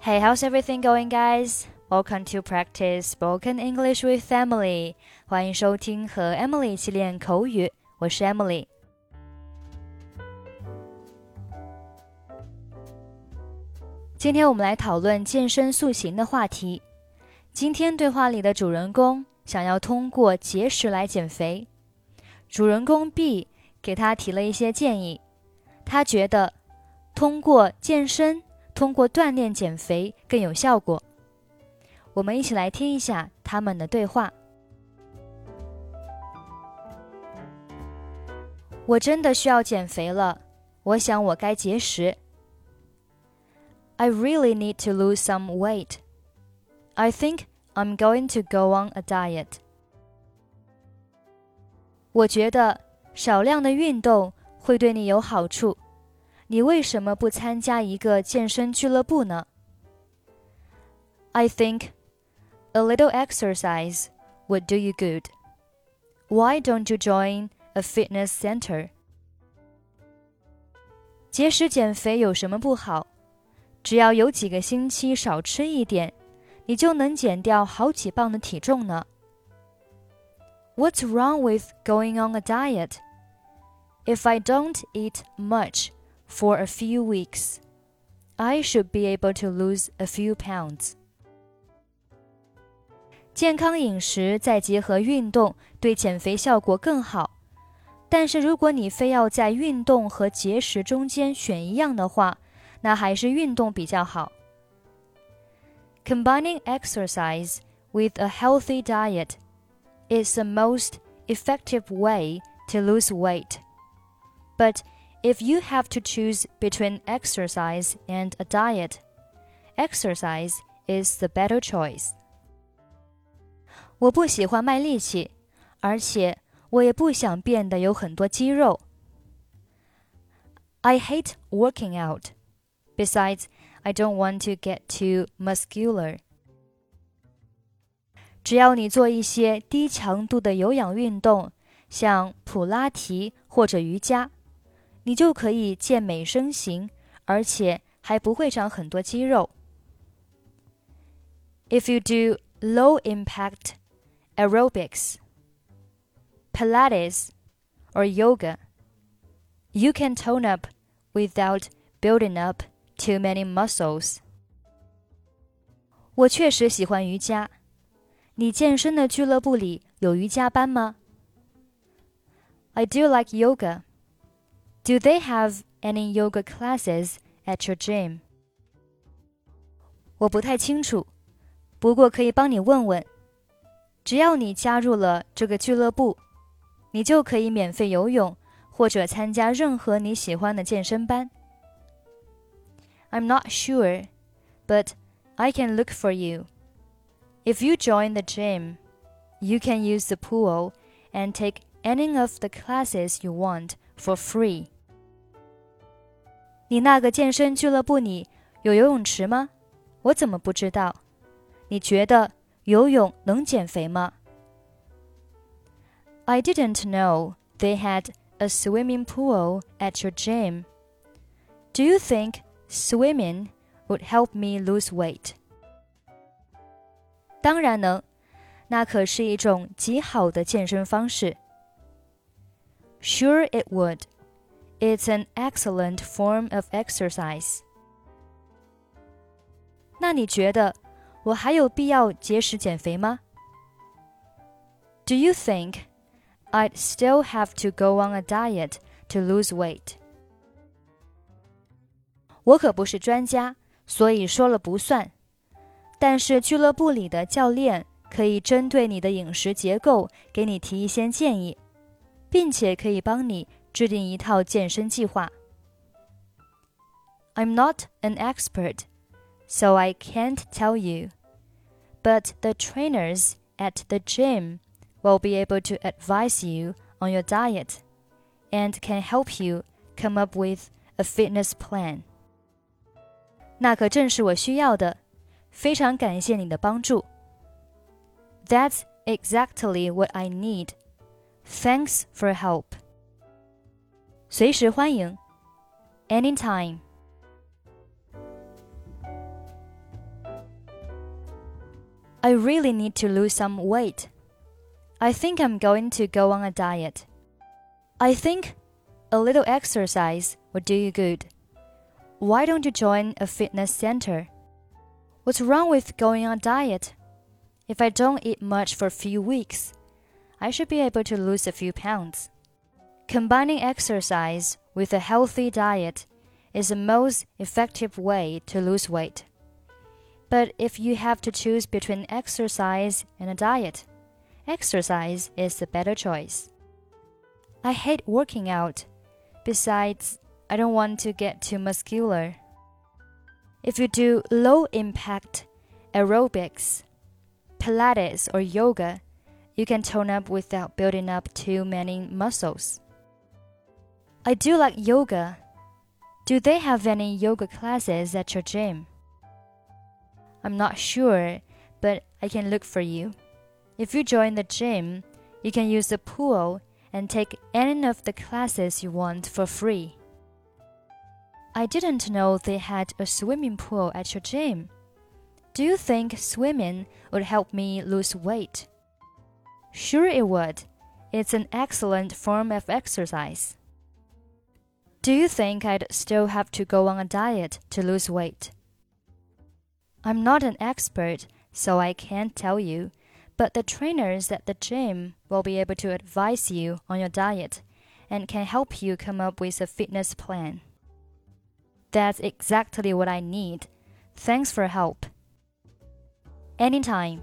Hey, how's everything going, guys? Welcome to practice spoken English with Emily. 欢迎收听和 Emily 一起练口语，我是 Emily。今天我们来讨论健身塑形的话题。今天对话里的主人公想要通过节食来减肥，主人公 B 给他提了一些建议，他觉得通过健身。通过锻炼减肥更有效果。我们一起来听一下他们的对话。我真的需要减肥了，我想我该节食。I really need to lose some weight. I think I'm going to go on a diet. 我觉得少量的运动会对你有好处。你为什么不参加一个健身俱乐部呢？I think a little exercise would do you good. Why don't you join a fitness center? 节食减肥有什么不好？只要有几个星期少吃一点，你就能减掉好几磅的体重呢。What's wrong with going on a diet? If I don't eat much, for a few weeks, I should be able to lose a few pounds. 健康饮食再结合运动，对减肥效果更好。但是如果你非要在运动和节食中间选一样的话，那还是运动比较好。Combining exercise with a healthy diet is the most effective way to lose weight. But if you have to choose between exercise and a diet, exercise is the better choice. 我不喜欢卖力气，而且我也不想变得有很多肌肉。I hate working out. Besides, I don't want to get too muscular. 只要你做一些低强度的有氧运动，像普拉提或者瑜伽。 你就可以健美身形，而且还不会长很多肌肉。If you do low impact aerobics, Pilates, or yoga, you can tone up without building up too many muscles. 我确实喜欢瑜伽。你健身的俱乐部里有瑜伽班吗？I do like yoga. Do they have any yoga classes at your gym? 我不太清楚，不过可以帮你问问。只要你加入了这个俱乐部，你就可以免费游泳或者参加任何你喜欢的健身班。I'm not sure, but I can look for you. If you join the gym, you can use the pool and take any of the classes you want for free. 你那个健身俱乐部里有游泳池吗？我怎么不知道？你觉得游泳能减肥吗？I didn't know they had a swimming pool at your gym. Do you think swimming would help me lose weight? 当然能，那可是一种极好的健身方式。Sure, it would. It's an excellent form of exercise. 那你觉得我还有必要节食减肥吗？Do you think I'd still have to go on a diet to lose weight? 我可不是专家，所以说了不算。但是俱乐部里的教练可以针对你的饮食结构给你提一些建议，并且可以帮你 制定一套健身计划。I'm not an expert, so I can't tell you. But the trainers at the gym will be able to advise you on your diet and can help you come up with a fitness plan. 那可正是我需要的，非常感谢你的帮助。That's exactly what I need. Thanks for help. 随时欢迎，anytime。 I really need to lose some weight. I think I'm going to go on a diet. I think a little exercise will do you good. Why don't you join a fitness center? What's wrong with going on a diet? If I don't eat much for a few weeks, I should be able to lose a few pounds. Combining exercise with a healthy diet is the most effective way to lose weight. But if you have to choose between exercise and a diet, exercise is the better choice. I hate working out. Besides, I don't want to get too muscular. If you do low impact aerobics, Pilates, or yoga, you can tone up without building up too many muscles. I do like yoga. Do they have any yoga classes at your gym? I'm not sure, but I can look for you. If you join the gym, you can use the pool and take any of the classes you want for free. I didn't know they had a swimming pool at your gym. Do you think swimming would help me lose weight? Sure, it would. It's an excellent form of exercise. Do you think I'd still have to go on a diet to lose weight? I'm not an expert, so I can't tell you, but the trainers at the gym will be able to advise you on your diet and can help you come up with a fitness plan. That's exactly what I need. Thanks for help. Anytime.